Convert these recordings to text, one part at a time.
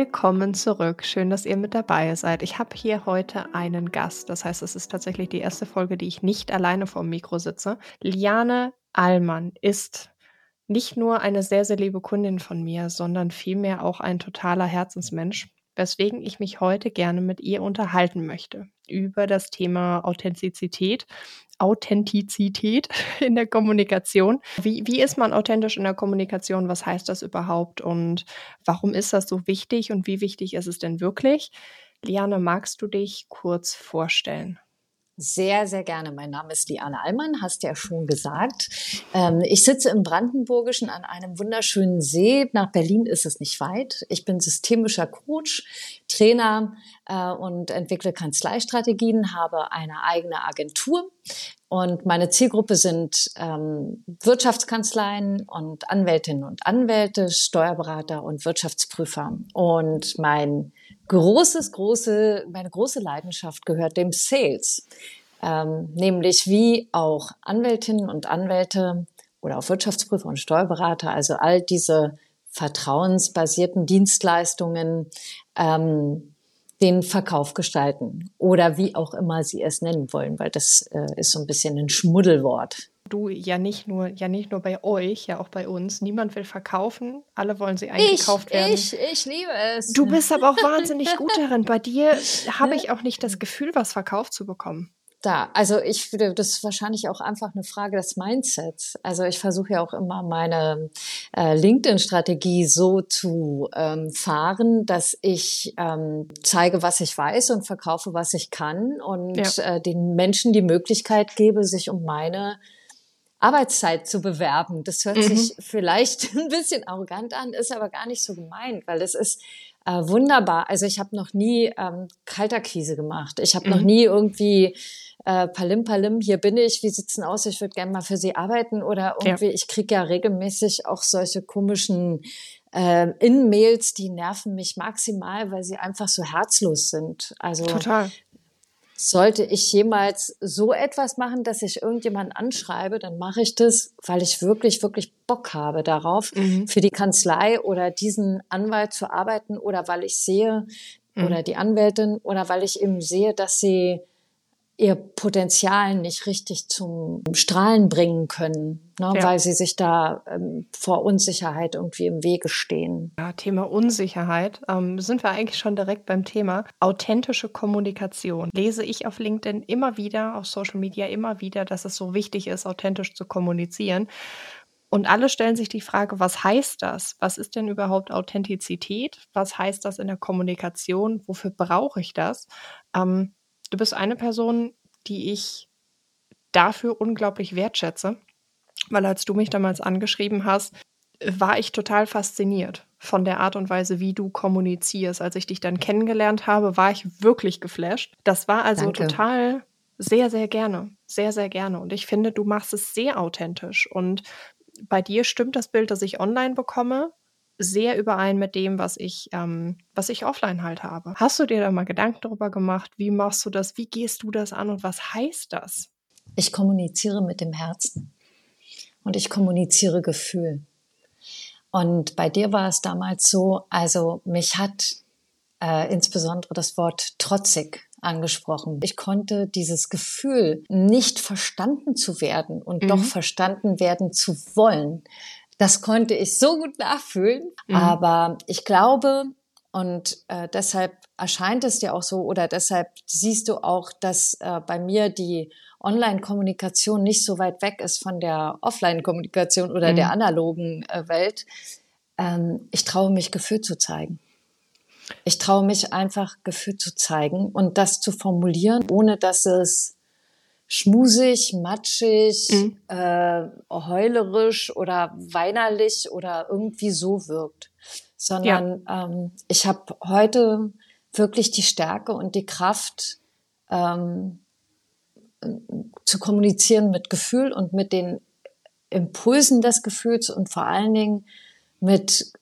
Willkommen zurück. Schön, dass ihr mit dabei seid. Ich habe hier heute einen Gast. Das heißt, es ist tatsächlich die erste Folge, die ich nicht alleine vor dem Mikro sitze. Liane Allmann ist nicht nur eine sehr, sehr liebe Kundin von mir, sondern vielmehr auch ein totaler Herzensmensch weswegen ich mich heute gerne mit ihr unterhalten möchte über das Thema Authentizität. Authentizität in der Kommunikation. Wie, wie ist man authentisch in der Kommunikation? Was heißt das überhaupt? Und warum ist das so wichtig? Und wie wichtig ist es denn wirklich? Liane, magst du dich kurz vorstellen? Sehr, sehr gerne. Mein Name ist Liane Allmann, hast ja schon gesagt. Ähm, ich sitze im Brandenburgischen an einem wunderschönen See. Nach Berlin ist es nicht weit. Ich bin systemischer Coach, Trainer äh, und entwickle Kanzleistrategien, habe eine eigene Agentur. Und meine Zielgruppe sind ähm, Wirtschaftskanzleien und Anwältinnen und Anwälte, Steuerberater und Wirtschaftsprüfer. Und mein großes, große, meine große Leidenschaft gehört dem Sales. Ähm, nämlich wie auch Anwältinnen und Anwälte oder auch Wirtschaftsprüfer und Steuerberater, also all diese vertrauensbasierten Dienstleistungen, ähm, den Verkauf gestalten oder wie auch immer sie es nennen wollen, weil das äh, ist so ein bisschen ein Schmuddelwort du ja nicht nur, ja nicht nur bei euch, ja auch bei uns. Niemand will verkaufen, alle wollen sie eingekauft ich, werden. Ich, ich liebe es. Du bist aber auch wahnsinnig gut darin. Bei dir habe ich auch nicht das Gefühl, was verkauft zu bekommen. Da, also ich würde, das ist wahrscheinlich auch einfach eine Frage des Mindsets. Also ich versuche ja auch immer meine äh, LinkedIn-Strategie so zu ähm, fahren, dass ich ähm, zeige, was ich weiß und verkaufe, was ich kann und ja. äh, den Menschen die Möglichkeit gebe, sich um meine Arbeitszeit zu bewerben. Das hört mhm. sich vielleicht ein bisschen arrogant an, ist aber gar nicht so gemeint, weil es ist äh, wunderbar. Also ich habe noch nie ähm, Kalterkrise gemacht. Ich habe mhm. noch nie irgendwie äh, Palim Palim, hier bin ich, wie sieht's denn aus? Ich würde gerne mal für Sie arbeiten oder irgendwie, ja. ich kriege ja regelmäßig auch solche komischen äh, In-Mails, die nerven mich maximal, weil sie einfach so herzlos sind. Also Total. Sollte ich jemals so etwas machen, dass ich irgendjemanden anschreibe, dann mache ich das, weil ich wirklich, wirklich Bock habe darauf, mhm. für die Kanzlei oder diesen Anwalt zu arbeiten oder weil ich sehe, mhm. oder die Anwältin, oder weil ich eben sehe, dass sie ihr Potenzial nicht richtig zum Strahlen bringen können, ne, ja. weil sie sich da ähm, vor Unsicherheit irgendwie im Wege stehen. Ja, Thema Unsicherheit. Ähm, sind wir eigentlich schon direkt beim Thema authentische Kommunikation. Lese ich auf LinkedIn immer wieder, auf Social Media immer wieder, dass es so wichtig ist, authentisch zu kommunizieren. Und alle stellen sich die Frage, was heißt das? Was ist denn überhaupt Authentizität? Was heißt das in der Kommunikation? Wofür brauche ich das? Ähm, Du bist eine Person, die ich dafür unglaublich wertschätze, weil als du mich damals angeschrieben hast, war ich total fasziniert von der Art und Weise, wie du kommunizierst. Als ich dich dann kennengelernt habe, war ich wirklich geflasht. Das war also Danke. total sehr, sehr gerne, sehr, sehr gerne. Und ich finde, du machst es sehr authentisch. Und bei dir stimmt das Bild, das ich online bekomme, sehr überein mit dem, was ich, ähm, was ich offline halt habe. Hast du dir da mal Gedanken darüber gemacht? Wie machst du das? Wie gehst du das an und was heißt das? Ich kommuniziere mit dem Herzen und ich kommuniziere Gefühl. Und bei dir war es damals so, also mich hat äh, insbesondere das Wort trotzig angesprochen. Ich konnte dieses Gefühl, nicht verstanden zu werden und mhm. doch verstanden werden zu wollen, das konnte ich so gut nachfühlen. Mhm. Aber ich glaube, und äh, deshalb erscheint es dir auch so oder deshalb siehst du auch, dass äh, bei mir die Online-Kommunikation nicht so weit weg ist von der Offline-Kommunikation oder mhm. der analogen äh, Welt. Ähm, ich traue mich, Gefühl zu zeigen. Ich traue mich einfach, Gefühl zu zeigen und das zu formulieren, ohne dass es schmusig, matschig, mhm. äh, heulerisch oder weinerlich oder irgendwie so wirkt, sondern ja. ähm, ich habe heute wirklich die Stärke und die Kraft ähm, zu kommunizieren mit Gefühl und mit den Impulsen des Gefühls und vor allen Dingen mit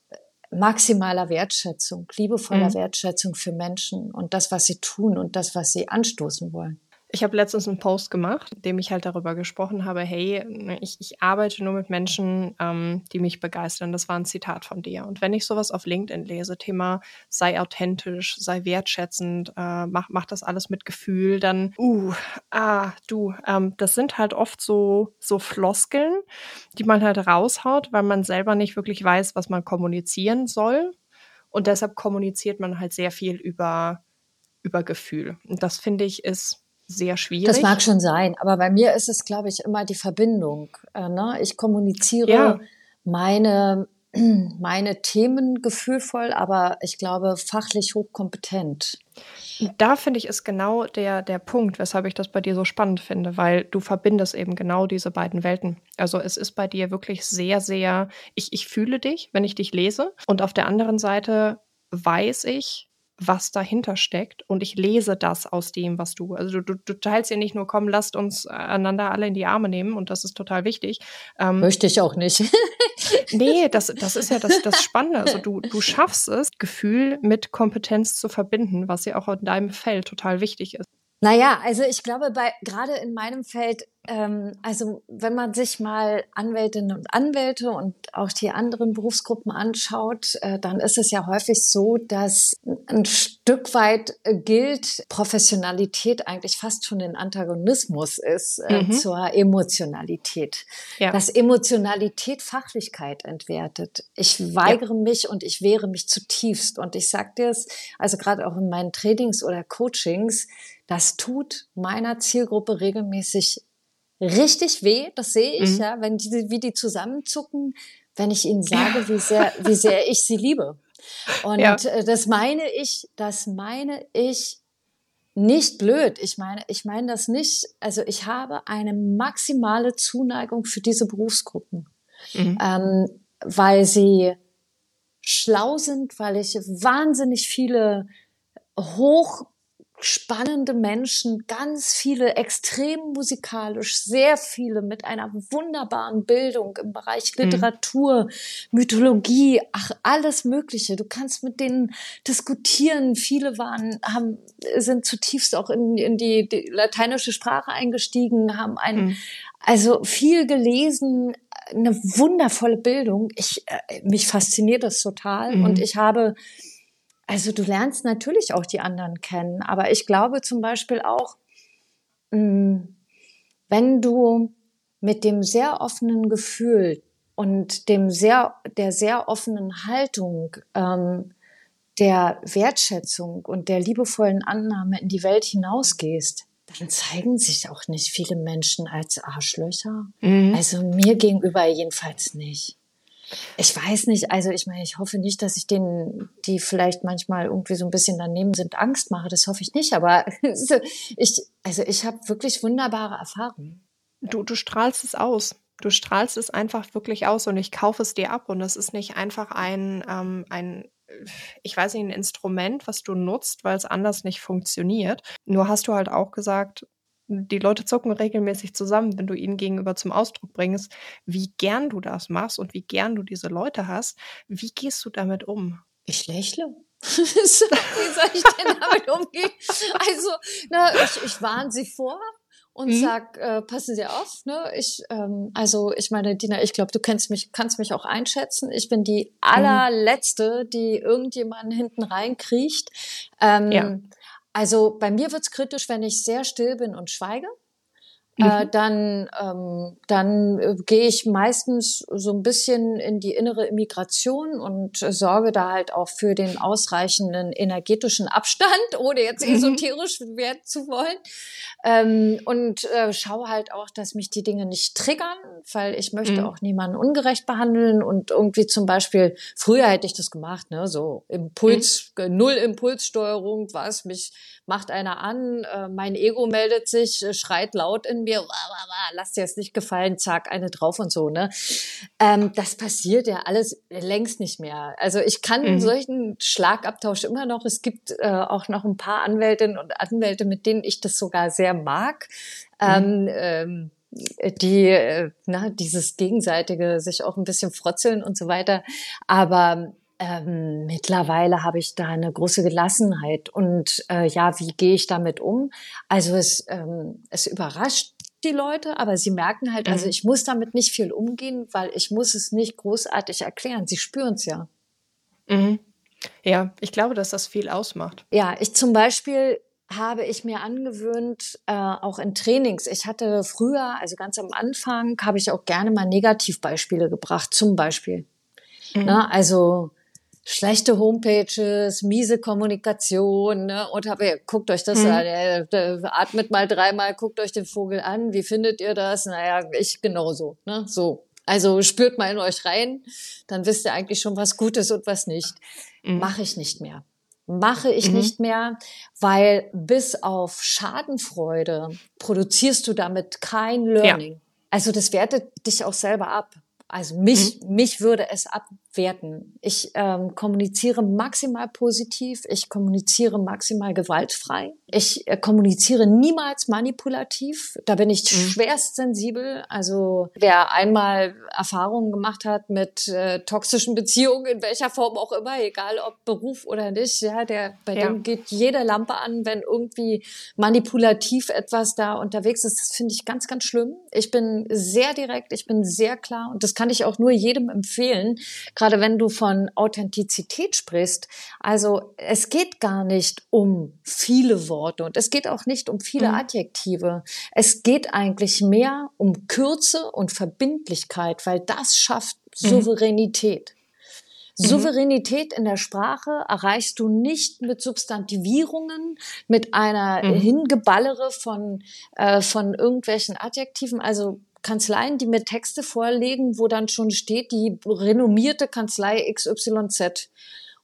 maximaler Wertschätzung, liebevoller mhm. Wertschätzung für Menschen und das, was sie tun und das, was sie anstoßen wollen. Ich habe letztens einen Post gemacht, in dem ich halt darüber gesprochen habe, hey, ne, ich, ich arbeite nur mit Menschen, ähm, die mich begeistern. Das war ein Zitat von dir. Und wenn ich sowas auf LinkedIn lese, Thema sei authentisch, sei wertschätzend, äh, mach, mach das alles mit Gefühl, dann, uh, ah, du, ähm, das sind halt oft so, so Floskeln, die man halt raushaut, weil man selber nicht wirklich weiß, was man kommunizieren soll. Und deshalb kommuniziert man halt sehr viel über, über Gefühl. Und das finde ich ist sehr schwierig. Das mag schon sein, aber bei mir ist es, glaube ich, immer die Verbindung. Äh, ne? Ich kommuniziere ja. meine, meine Themen gefühlvoll, aber ich glaube fachlich hochkompetent. Da finde ich ist genau der, der Punkt, weshalb ich das bei dir so spannend finde, weil du verbindest eben genau diese beiden Welten. Also es ist bei dir wirklich sehr, sehr, ich, ich fühle dich, wenn ich dich lese. Und auf der anderen Seite weiß ich, was dahinter steckt und ich lese das aus dem, was du, also du, du teilst ja nicht nur, komm, lasst uns einander alle in die Arme nehmen und das ist total wichtig. Ähm, Möchte ich auch nicht. nee, das, das ist ja das, das Spannende. Also du, du schaffst es, Gefühl mit Kompetenz zu verbinden, was ja auch in deinem Feld total wichtig ist. Naja, also ich glaube, bei gerade in meinem Feld, also wenn man sich mal Anwältinnen und Anwälte und auch die anderen Berufsgruppen anschaut, äh, dann ist es ja häufig so, dass ein Stück weit gilt, Professionalität eigentlich fast schon ein Antagonismus ist äh, mhm. zur Emotionalität. Ja. Dass Emotionalität Fachlichkeit entwertet. Ich weigere ja. mich und ich wehre mich zutiefst. Und ich sage dir es, also gerade auch in meinen Trainings oder Coachings, das tut meiner Zielgruppe regelmäßig richtig weh. Das sehe ich, mhm. ja, wenn die, wie die zusammenzucken, wenn ich ihnen sage, wie sehr, wie sehr ich sie liebe. Und ja. Äh, das meine ich, das meine ich nicht blöd. Ich meine, ich meine das nicht. Also ich habe eine maximale Zuneigung für diese Berufsgruppen, mhm. ähm, weil sie schlau sind, weil ich wahnsinnig viele hoch spannende Menschen, ganz viele extrem musikalisch, sehr viele mit einer wunderbaren Bildung im Bereich mhm. Literatur, mhm. Mythologie, ach, alles Mögliche. Du kannst mit denen diskutieren. Viele waren, haben, sind zutiefst auch in, in die, die lateinische Sprache eingestiegen, haben ein, mhm. also viel gelesen, eine wundervolle Bildung. Ich, äh, mich fasziniert das total mhm. und ich habe also du lernst natürlich auch die anderen kennen, aber ich glaube zum Beispiel auch, mm, wenn du mit dem sehr offenen Gefühl und dem sehr, der sehr offenen Haltung, ähm, der Wertschätzung und der liebevollen Annahme in die Welt hinausgehst, dann zeigen sich auch nicht viele Menschen als Arschlöcher. Mhm. Also mir gegenüber jedenfalls nicht. Ich weiß nicht, also ich meine, ich hoffe nicht, dass ich denen, die vielleicht manchmal irgendwie so ein bisschen daneben sind, Angst mache. Das hoffe ich nicht, aber ich, also ich habe wirklich wunderbare Erfahrungen. Du, du strahlst es aus. Du strahlst es einfach wirklich aus und ich kaufe es dir ab. Und das ist nicht einfach ein, ähm, ein ich weiß nicht, ein Instrument, was du nutzt, weil es anders nicht funktioniert. Nur hast du halt auch gesagt, die Leute zucken regelmäßig zusammen, wenn du ihnen gegenüber zum Ausdruck bringst, wie gern du das machst und wie gern du diese Leute hast. Wie gehst du damit um? Ich lächle. wie soll ich denn damit umgehen? Also, na, ich, ich warne sie vor und mhm. sag, äh, passen Sie auf, ne? Ich, ähm, also ich meine, Dina, ich glaube, du kennst mich, kannst mich auch einschätzen. Ich bin die mhm. allerletzte, die irgendjemanden hinten reinkriecht. Ähm, ja. Also bei mir wird's kritisch, wenn ich sehr still bin und schweige. Äh, mhm. Dann ähm, dann äh, gehe ich meistens so ein bisschen in die innere Immigration und äh, sorge da halt auch für den ausreichenden energetischen Abstand, ohne jetzt mhm. esoterisch werden zu wollen. Ähm, und äh, schaue halt auch, dass mich die Dinge nicht triggern, weil ich möchte mhm. auch niemanden ungerecht behandeln und irgendwie zum Beispiel, früher hätte ich das gemacht, ne, so Impuls, mhm. null Impulssteuerung, was mich macht einer an, äh, mein Ego meldet sich, äh, schreit laut in mir, wah, wah, wah, lass dir es nicht gefallen, zack, eine drauf und so, ne? Ähm, das passiert ja alles längst nicht mehr. Also ich kann mhm. solchen Schlagabtausch immer noch. Es gibt äh, auch noch ein paar Anwältinnen und Anwälte, mit denen ich das sogar sehr mag. Mhm. Ähm, ähm, die, äh, na, dieses gegenseitige sich auch ein bisschen frotzeln und so weiter. Aber ähm, mittlerweile habe ich da eine große Gelassenheit. Und äh, ja, wie gehe ich damit um? Also es, ähm, es überrascht die Leute, aber sie merken halt, also mhm. ich muss damit nicht viel umgehen, weil ich muss es nicht großartig erklären. Sie spüren es ja. Mhm. Ja, ich glaube, dass das viel ausmacht. Ja, ich zum Beispiel habe ich mir angewöhnt, äh, auch in Trainings. Ich hatte früher, also ganz am Anfang, habe ich auch gerne mal Negativbeispiele gebracht, zum Beispiel. Mhm. Na, also schlechte Homepages, miese Kommunikation, ne? Und habe, guckt euch das mhm. an, äh, atmet mal dreimal, guckt euch den Vogel an, wie findet ihr das? Naja, ich genauso, ne? So. Also spürt mal in euch rein, dann wisst ihr eigentlich schon, was gut ist und was nicht. Mhm. Mache ich nicht mehr. Mache ich mhm. nicht mehr, weil bis auf Schadenfreude produzierst du damit kein Learning. Ja. Also das wertet dich auch selber ab. Also mich, mhm. mich würde es abwerten. Ich ähm, kommuniziere maximal positiv, ich kommuniziere maximal gewaltfrei, ich äh, kommuniziere niemals manipulativ. Da bin ich mhm. schwerst sensibel. Also wer einmal Erfahrungen gemacht hat mit äh, toxischen Beziehungen, in welcher Form auch immer, egal ob Beruf oder nicht, ja, der bei ja. dem geht jede Lampe an, wenn irgendwie manipulativ etwas da unterwegs ist. Das finde ich ganz, ganz schlimm. Ich bin sehr direkt, ich bin sehr klar und das kann ich auch nur jedem empfehlen, gerade wenn du von Authentizität sprichst. Also es geht gar nicht um viele Worte und es geht auch nicht um viele mhm. Adjektive. Es geht eigentlich mehr um Kürze und Verbindlichkeit, weil das schafft mhm. Souveränität. Mhm. Souveränität in der Sprache erreichst du nicht mit Substantivierungen, mit einer mhm. Hingeballere von, äh, von irgendwelchen Adjektiven. Also Kanzleien, die mir Texte vorlegen, wo dann schon steht, die renommierte Kanzlei XYZ.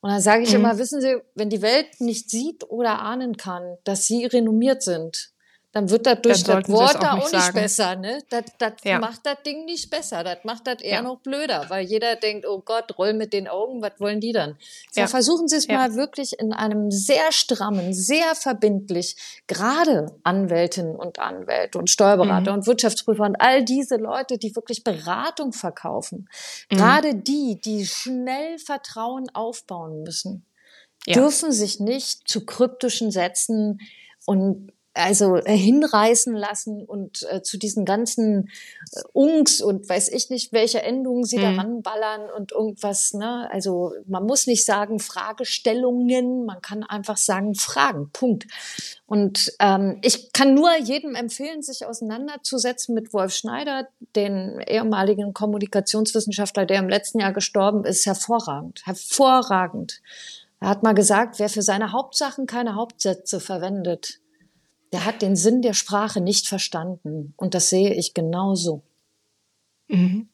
Und dann sage ich mhm. immer, wissen Sie, wenn die Welt nicht sieht oder ahnen kann, dass Sie renommiert sind, dann wird das durch das Wort da auch nicht, nicht besser. Ne? Das, das ja. macht das Ding nicht besser. Das macht das eher ja. noch blöder, weil jeder denkt, oh Gott, roll mit den Augen, was wollen die dann? So, ja. versuchen Sie es mal wirklich in einem sehr strammen, sehr verbindlich, gerade Anwältinnen und Anwälte und Steuerberater mhm. und Wirtschaftsprüfer und all diese Leute, die wirklich Beratung verkaufen, mhm. gerade die, die schnell Vertrauen aufbauen müssen, dürfen sich nicht zu kryptischen Sätzen und also äh, hinreißen lassen und äh, zu diesen ganzen äh, Ungs und weiß ich nicht, welche Endungen sie mhm. daran ballern und irgendwas, ne? Also man muss nicht sagen Fragestellungen, man kann einfach sagen Fragen, Punkt. Und ähm, ich kann nur jedem empfehlen, sich auseinanderzusetzen mit Wolf Schneider, den ehemaligen Kommunikationswissenschaftler, der im letzten Jahr gestorben ist, hervorragend, hervorragend. Er hat mal gesagt, wer für seine Hauptsachen keine Hauptsätze verwendet, der hat den Sinn der Sprache nicht verstanden. Und das sehe ich genauso. Mhm.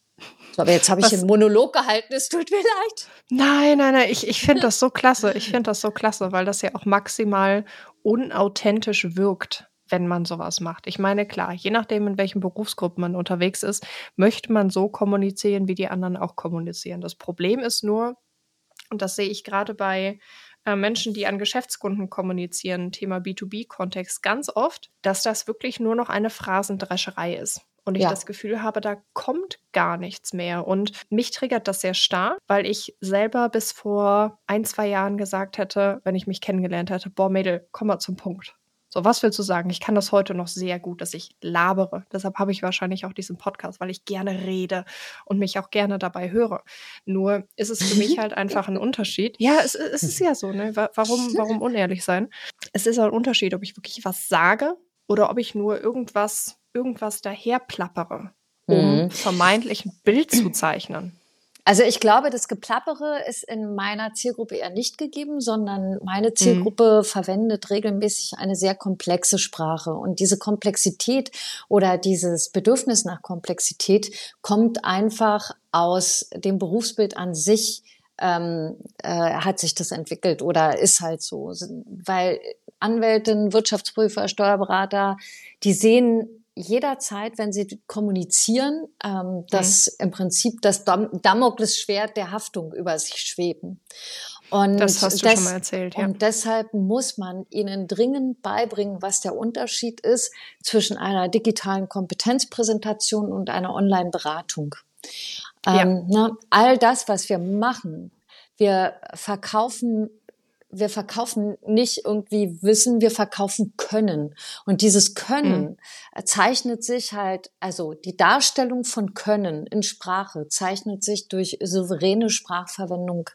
So, aber jetzt habe ich Was? einen Monolog gehalten, es tut mir leid. Nein, nein, nein, ich, ich finde das so klasse. Ich finde das so klasse, weil das ja auch maximal unauthentisch wirkt, wenn man sowas macht. Ich meine, klar, je nachdem, in welchen Berufsgruppen man unterwegs ist, möchte man so kommunizieren, wie die anderen auch kommunizieren. Das Problem ist nur, und das sehe ich gerade bei äh, Menschen, die an Geschäftskunden kommunizieren, Thema B2B-Kontext, ganz oft, dass das wirklich nur noch eine Phrasendrescherei ist. Und ich ja. das Gefühl habe, da kommt gar nichts mehr. Und mich triggert das sehr stark, weil ich selber bis vor ein, zwei Jahren gesagt hätte, wenn ich mich kennengelernt hätte, boah, Mädel, komm mal zum Punkt. So, was willst du sagen? Ich kann das heute noch sehr gut, dass ich labere. Deshalb habe ich wahrscheinlich auch diesen Podcast, weil ich gerne rede und mich auch gerne dabei höre. Nur ist es für mich halt einfach ein Unterschied. Ja, es, es ist ja so, ne? Warum, warum unehrlich sein? Es ist ein Unterschied, ob ich wirklich was sage oder ob ich nur irgendwas, irgendwas daherplappere, um mhm. vermeintlich ein Bild zu zeichnen. Also ich glaube, das Geplappere ist in meiner Zielgruppe eher nicht gegeben, sondern meine Zielgruppe mhm. verwendet regelmäßig eine sehr komplexe Sprache. Und diese Komplexität oder dieses Bedürfnis nach Komplexität kommt einfach aus dem Berufsbild an sich, ähm, äh, hat sich das entwickelt oder ist halt so. Weil Anwältinnen, Wirtschaftsprüfer, Steuerberater, die sehen jederzeit, wenn sie kommunizieren, ähm, dass mhm. im Prinzip das Dam Damoklesschwert der Haftung über sich schweben. Und das hast du des schon mal erzählt, ja. Und deshalb muss man ihnen dringend beibringen, was der Unterschied ist zwischen einer digitalen Kompetenzpräsentation und einer Online-Beratung. Ja. Ähm, ne, all das, was wir machen, wir verkaufen wir verkaufen nicht irgendwie Wissen, wir verkaufen Können. Und dieses Können mhm. zeichnet sich halt, also die Darstellung von Können in Sprache zeichnet sich durch souveräne Sprachverwendung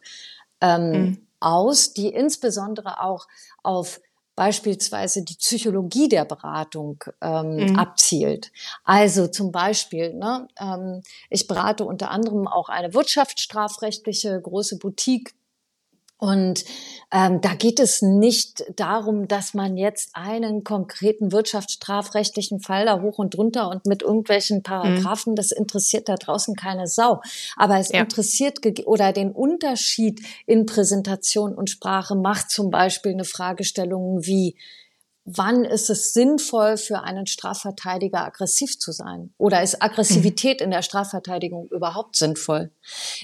ähm, mhm. aus, die insbesondere auch auf beispielsweise die Psychologie der Beratung ähm, mhm. abzielt. Also zum Beispiel, ne, ähm, ich berate unter anderem auch eine wirtschaftsstrafrechtliche große Boutique und ähm, da geht es nicht darum, dass man jetzt einen konkreten wirtschaftsstrafrechtlichen Fall da hoch und drunter und mit irgendwelchen Paragraphen, mhm. das interessiert da draußen keine Sau. Aber es ja. interessiert oder den Unterschied in Präsentation und Sprache macht zum Beispiel eine Fragestellung wie, wann ist es sinnvoll für einen Strafverteidiger aggressiv zu sein? Oder ist Aggressivität in der Strafverteidigung überhaupt sinnvoll?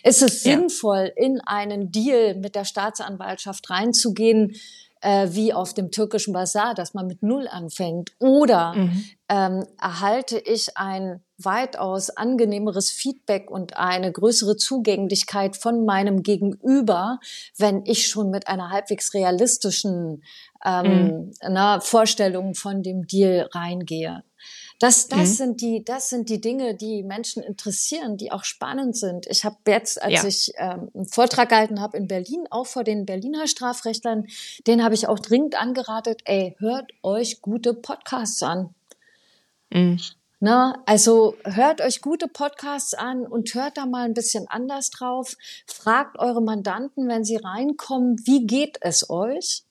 Ist es ja. sinnvoll, in einen Deal mit der Staatsanwaltschaft reinzugehen, äh, wie auf dem türkischen Bazar, dass man mit Null anfängt? Oder mhm. ähm, erhalte ich ein weitaus angenehmeres Feedback und eine größere Zugänglichkeit von meinem Gegenüber, wenn ich schon mit einer halbwegs realistischen ähm, mhm. na, Vorstellung von dem Deal reingehe. Das, das mhm. sind die, das sind die Dinge, die Menschen interessieren, die auch spannend sind. Ich habe jetzt, als ja. ich ähm, einen Vortrag gehalten habe in Berlin, auch vor den Berliner Strafrechtlern, den habe ich auch dringend angeratet. Ey, hört euch gute Podcasts an. Mhm. Na, also hört euch gute Podcasts an und hört da mal ein bisschen anders drauf. Fragt eure Mandanten, wenn sie reinkommen, wie geht es euch?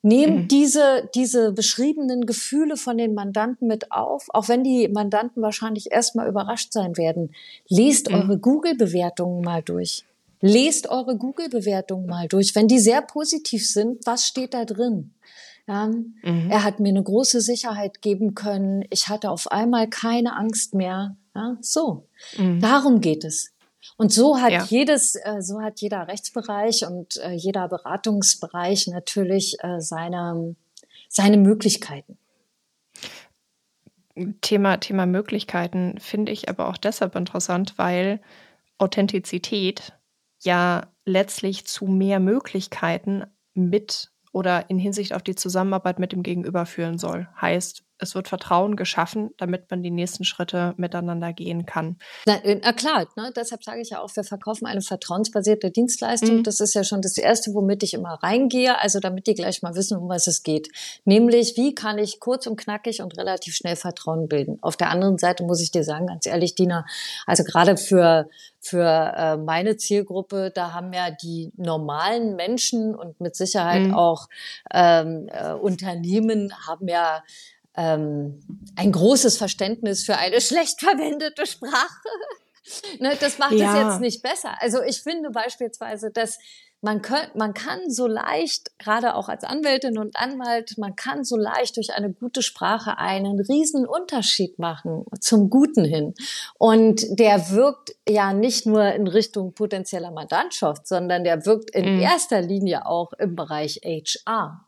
Nehmt mhm. diese, diese beschriebenen Gefühle von den Mandanten mit auf, auch wenn die Mandanten wahrscheinlich erstmal überrascht sein werden. Lest mhm. eure Google-Bewertungen mal durch. Lest eure Google-Bewertungen mal durch. Wenn die sehr positiv sind, was steht da drin? Ja, mhm. Er hat mir eine große Sicherheit geben können. Ich hatte auf einmal keine Angst mehr. Ja, so. Mhm. Darum geht es. Und so hat ja. jedes, äh, so hat jeder Rechtsbereich und äh, jeder Beratungsbereich natürlich äh, seine, seine Möglichkeiten. Thema, Thema Möglichkeiten finde ich aber auch deshalb interessant, weil Authentizität ja letztlich zu mehr Möglichkeiten mit oder in Hinsicht auf die Zusammenarbeit mit dem Gegenüber führen soll. Heißt, es wird Vertrauen geschaffen, damit man die nächsten Schritte miteinander gehen kann. Na, äh, na klar, ne? deshalb sage ich ja auch, wir verkaufen eine vertrauensbasierte Dienstleistung. Mhm. Das ist ja schon das Erste, womit ich immer reingehe, also damit die gleich mal wissen, um was es geht. Nämlich, wie kann ich kurz und knackig und relativ schnell Vertrauen bilden? Auf der anderen Seite muss ich dir sagen, ganz ehrlich, Dina, also gerade für für äh, meine Zielgruppe, da haben ja die normalen Menschen und mit Sicherheit mhm. auch ähm, äh, Unternehmen haben ja ähm, ein großes Verständnis für eine schlecht verwendete Sprache. ne, das macht ja. es jetzt nicht besser. Also ich finde beispielsweise, dass man, könnt, man kann so leicht, gerade auch als Anwältin und Anwalt, man kann so leicht durch eine gute Sprache einen riesen Unterschied machen zum Guten hin. Und der wirkt ja nicht nur in Richtung potenzieller Mandantschaft, sondern der wirkt in mhm. erster Linie auch im Bereich HR.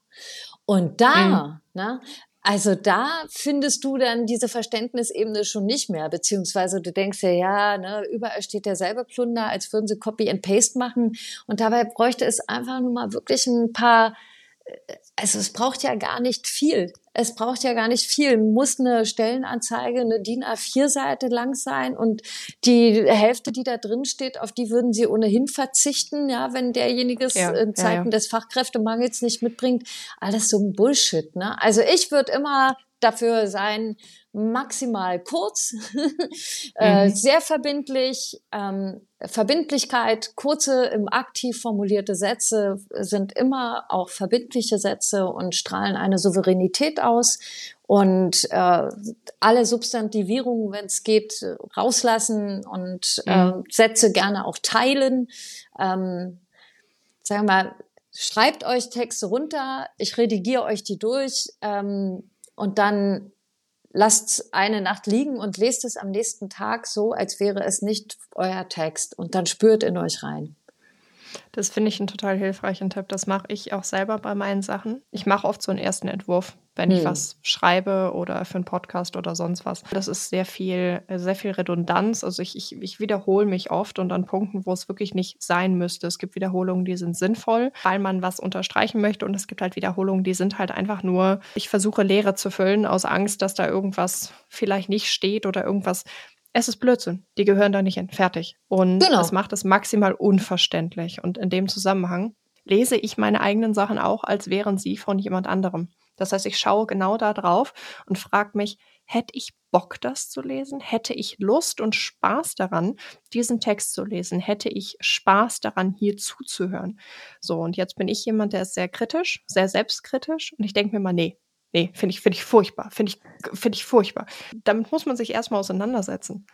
Und da, mhm. ne, also da findest du dann diese Verständnisebene schon nicht mehr, beziehungsweise du denkst ja, ja, ne, überall steht derselbe Plunder, als würden sie Copy and Paste machen. Und dabei bräuchte es einfach nur mal wirklich ein paar also es braucht ja gar nicht viel. Es braucht ja gar nicht viel. Muss eine Stellenanzeige, eine DIN A4-Seite lang sein und die Hälfte, die da drin steht, auf die würden Sie ohnehin verzichten, ja, wenn derjenige es ja, in Zeiten ja, ja. des Fachkräftemangels nicht mitbringt. Alles so ein Bullshit, ne? Also ich würde immer dafür sein, maximal kurz, äh, mhm. sehr verbindlich. Ähm, Verbindlichkeit, kurze, im Aktiv formulierte Sätze sind immer auch verbindliche Sätze und strahlen eine Souveränität aus. Und äh, alle Substantivierungen, wenn es geht, rauslassen und äh, mhm. Sätze gerne auch teilen. Ähm, sagen wir mal, schreibt euch Texte runter, ich redigiere euch die durch ähm, und dann lasst eine Nacht liegen und lest es am nächsten Tag so, als wäre es nicht euer Text und dann spürt in euch rein. Das finde ich einen total hilfreichen Tipp. Das mache ich auch selber bei meinen Sachen. Ich mache oft so einen ersten Entwurf wenn hm. ich was schreibe oder für einen Podcast oder sonst was. Das ist sehr viel, sehr viel Redundanz. Also ich, ich, ich wiederhole mich oft und an Punkten, wo es wirklich nicht sein müsste. Es gibt Wiederholungen, die sind sinnvoll, weil man was unterstreichen möchte und es gibt halt Wiederholungen, die sind halt einfach nur, ich versuche Leere zu füllen aus Angst, dass da irgendwas vielleicht nicht steht oder irgendwas es ist Blödsinn. Die gehören da nicht hin. Fertig. Und genau. das macht es maximal unverständlich. Und in dem Zusammenhang lese ich meine eigenen Sachen auch, als wären sie von jemand anderem. Das heißt, ich schaue genau da drauf und frage mich, hätte ich Bock, das zu lesen? Hätte ich Lust und Spaß daran, diesen Text zu lesen? Hätte ich Spaß daran, hier zuzuhören? So, und jetzt bin ich jemand, der ist sehr kritisch, sehr selbstkritisch und ich denke mir mal, nee, nee, finde ich, finde ich furchtbar, finde ich, finde ich furchtbar. Damit muss man sich erstmal auseinandersetzen.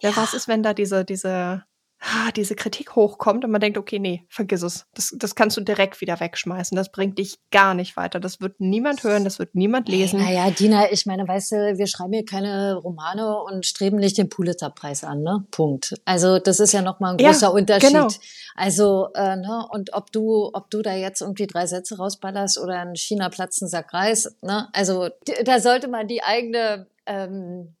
Ja, ja, was ist, wenn da diese, diese, ah, diese Kritik hochkommt und man denkt, okay, nee, vergiss es. Das, das kannst du direkt wieder wegschmeißen. Das bringt dich gar nicht weiter. Das wird niemand hören, das wird niemand lesen. Naja, Dina, ich meine, weißt du, wir schreiben hier keine Romane und streben nicht den Pulitzerpreis an, ne? Punkt. Also das ist ja nochmal ein großer ja, Unterschied. Genau. Also, äh, ne, und ob du, ob du da jetzt irgendwie drei Sätze rausballerst oder in China platzen Sack Reis, ne? Also da sollte man die eigene ähm,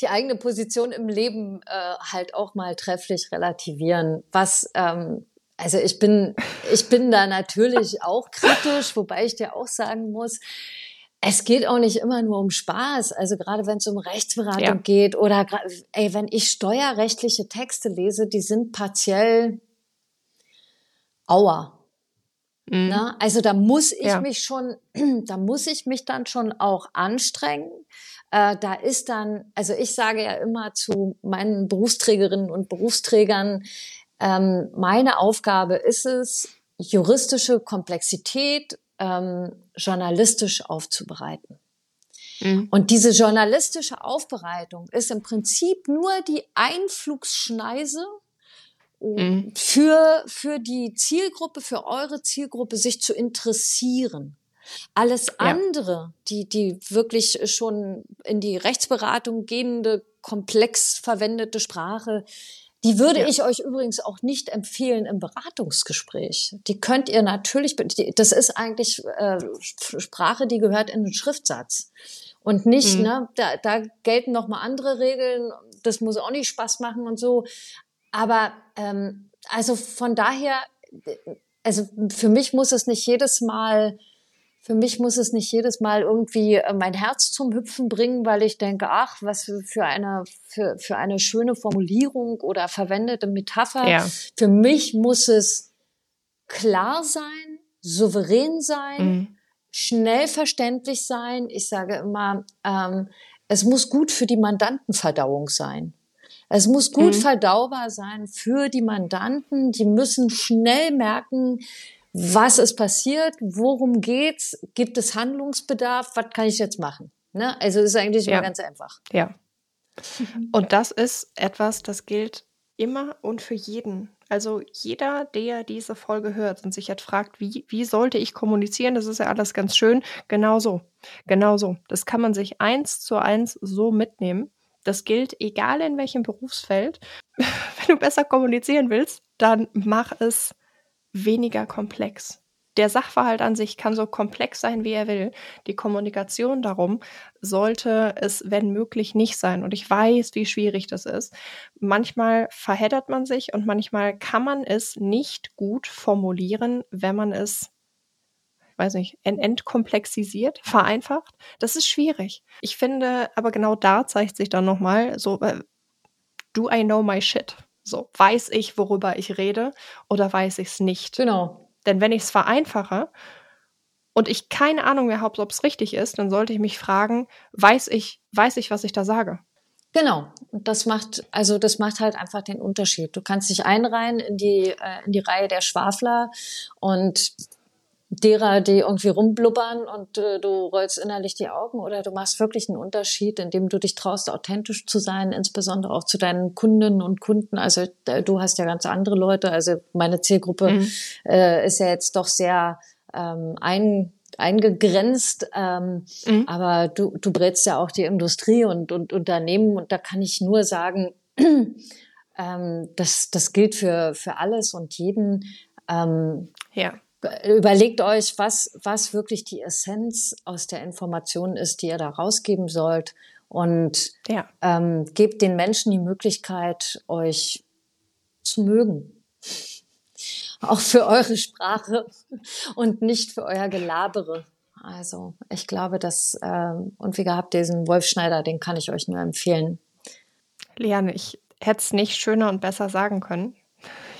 die eigene Position im Leben äh, halt auch mal trefflich relativieren. Was ähm, also ich bin ich bin da natürlich auch kritisch, wobei ich dir auch sagen muss, es geht auch nicht immer nur um Spaß. Also gerade wenn es um Rechtsberatung ja. geht oder ey, wenn ich steuerrechtliche Texte lese, die sind partiell Aua. Mhm. Na, also da muss ich ja. mich schon, da muss ich mich dann schon auch anstrengen. Äh, da ist dann, also ich sage ja immer zu meinen Berufsträgerinnen und Berufsträgern, ähm, meine Aufgabe ist es, juristische Komplexität ähm, journalistisch aufzubereiten. Mhm. Und diese journalistische Aufbereitung ist im Prinzip nur die Einflugsschneise mhm. für, für die Zielgruppe, für eure Zielgruppe, sich zu interessieren. Alles andere, ja. die, die wirklich schon in die Rechtsberatung gehende, komplex verwendete Sprache, die würde ja. ich euch übrigens auch nicht empfehlen im Beratungsgespräch. Die könnt ihr natürlich, das ist eigentlich äh, Sprache, die gehört in den Schriftsatz. Und nicht, mhm. ne, da, da gelten noch mal andere Regeln, das muss auch nicht Spaß machen und so. Aber ähm, also von daher, also für mich muss es nicht jedes Mal für mich muss es nicht jedes Mal irgendwie äh, mein Herz zum Hüpfen bringen, weil ich denke, ach, was für eine, für, für eine schöne Formulierung oder verwendete Metapher. Ja. Für mich muss es klar sein, souverän sein, mhm. schnell verständlich sein. Ich sage immer, ähm, es muss gut für die Mandantenverdauung sein. Es muss gut mhm. verdaubar sein für die Mandanten. Die müssen schnell merken, was ist passiert, worum geht's, gibt es Handlungsbedarf, was kann ich jetzt machen? Ne? Also ist eigentlich ja. immer ganz einfach. Ja. Und das ist etwas, das gilt immer und für jeden. Also jeder, der diese Folge hört und sich jetzt fragt, wie, wie sollte ich kommunizieren, das ist ja alles ganz schön. Genau so. Genau so. Das kann man sich eins zu eins so mitnehmen. Das gilt egal in welchem Berufsfeld. Wenn du besser kommunizieren willst, dann mach es weniger komplex. Der Sachverhalt an sich kann so komplex sein, wie er will. Die Kommunikation darum sollte es, wenn möglich, nicht sein. Und ich weiß, wie schwierig das ist. Manchmal verheddert man sich und manchmal kann man es nicht gut formulieren, wenn man es weiß nicht, entkomplexisiert, vereinfacht. Das ist schwierig. Ich finde, aber genau da zeigt sich dann nochmal so, äh, do I know my shit? So, weiß ich, worüber ich rede oder weiß ich es nicht? Genau. Denn wenn ich es vereinfache und ich keine Ahnung mehr habe, ob es richtig ist, dann sollte ich mich fragen, weiß ich, weiß ich, was ich da sage? Genau. Und das macht, also das macht halt einfach den Unterschied. Du kannst dich einreihen in die, äh, in die Reihe der Schwafler und derer, die irgendwie rumblubbern und äh, du rollst innerlich die Augen oder du machst wirklich einen Unterschied, indem du dich traust, authentisch zu sein, insbesondere auch zu deinen Kundinnen und Kunden. Also äh, du hast ja ganz andere Leute. Also meine Zielgruppe mhm. äh, ist ja jetzt doch sehr ähm, ein, eingegrenzt, ähm, mhm. aber du, du berätst ja auch die Industrie und, und Unternehmen und da kann ich nur sagen, ähm, das, das gilt für, für alles und jeden. Ähm, ja überlegt euch, was, was wirklich die Essenz aus der Information ist, die ihr da rausgeben sollt. Und ja. ähm, gebt den Menschen die Möglichkeit, euch zu mögen. Auch für eure Sprache und nicht für euer Gelabere. Also ich glaube, dass, ähm, und wie gehabt, diesen Wolf Schneider, den kann ich euch nur empfehlen. Liane, ich hätte es nicht schöner und besser sagen können.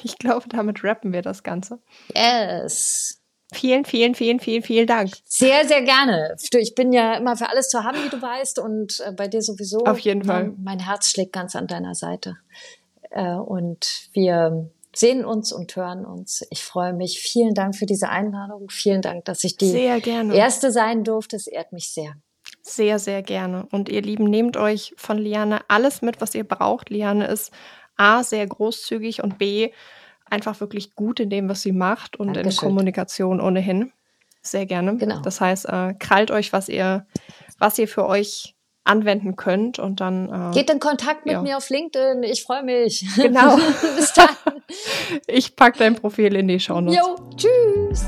Ich glaube, damit rappen wir das Ganze. Yes. Vielen, vielen, vielen, vielen, vielen Dank. Sehr, sehr gerne. Ich bin ja immer für alles zu haben, wie du weißt, und äh, bei dir sowieso. Auf jeden Fall. Mein Herz schlägt ganz an deiner Seite. Äh, und wir sehen uns und hören uns. Ich freue mich. Vielen Dank für diese Einladung. Vielen Dank, dass ich die erste sein durfte. Es ehrt mich sehr. Sehr, sehr gerne. Und ihr Lieben, nehmt euch von Liane alles mit, was ihr braucht. Liane ist A, sehr großzügig und B, einfach wirklich gut in dem, was sie macht und Dankeschön. in Kommunikation ohnehin. Sehr gerne. Genau. Das heißt, äh, krallt euch, was ihr, was ihr für euch anwenden könnt und dann äh, geht in Kontakt mit ja. mir auf LinkedIn. Ich freue mich. Genau. Bis dann. Ich packe dein Profil in die Show Notes. Jo, tschüss.